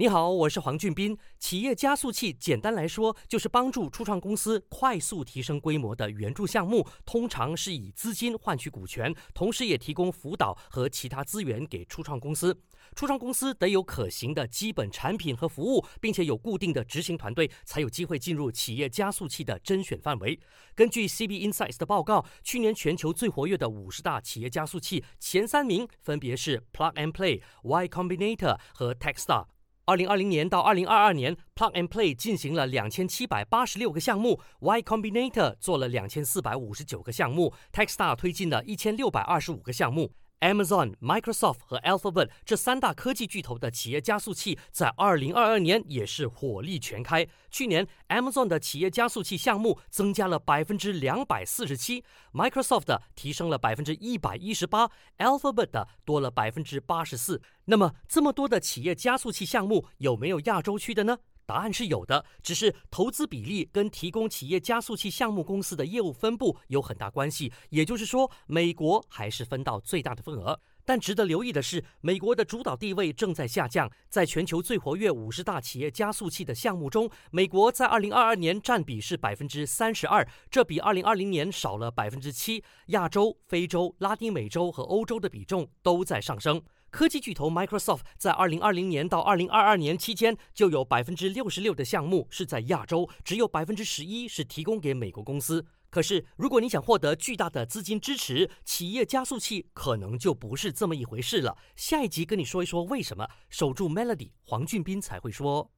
你好，我是黄俊斌。企业加速器简单来说，就是帮助初创公司快速提升规模的援助项目，通常是以资金换取股权，同时也提供辅导和其他资源给初创公司。初创公司得有可行的基本产品和服务，并且有固定的执行团队，才有机会进入企业加速器的甄选范围。根据 CB Insights 的报告，去年全球最活跃的五十大企业加速器前三名分别是 Plug and Play、Y Combinator 和 TechStar。二零二零年到二零二二年，Plug and Play 进行了两千七百八十六个项目，Y Combinator 做了两千四百五十九个项目，TechStar 推进了一千六百二十五个项目。Amazon、Microsoft 和 Alphabet 这三大科技巨头的企业加速器在二零二二年也是火力全开。去年，Amazon 的企业加速器项目增加了百分之两百四十七，Microsoft 的提升了百分之一百一十八，Alphabet 的多了百分之八十四。那么，这么多的企业加速器项目，有没有亚洲区的呢？答案是有的，只是投资比例跟提供企业加速器项目公司的业务分布有很大关系。也就是说，美国还是分到最大的份额。但值得留意的是，美国的主导地位正在下降。在全球最活跃五十大企业加速器的项目中，美国在二零二二年占比是百分之三十二，这比二零二零年少了百分之七。亚洲、非洲、拉丁美洲和欧洲的比重都在上升。科技巨头 Microsoft 在二零二零年到二零二二年期间，就有百分之六十六的项目是在亚洲，只有百分之十一是提供给美国公司。可是，如果你想获得巨大的资金支持，企业加速器可能就不是这么一回事了。下一集跟你说一说为什么。守住 Melody，黄俊斌才会说。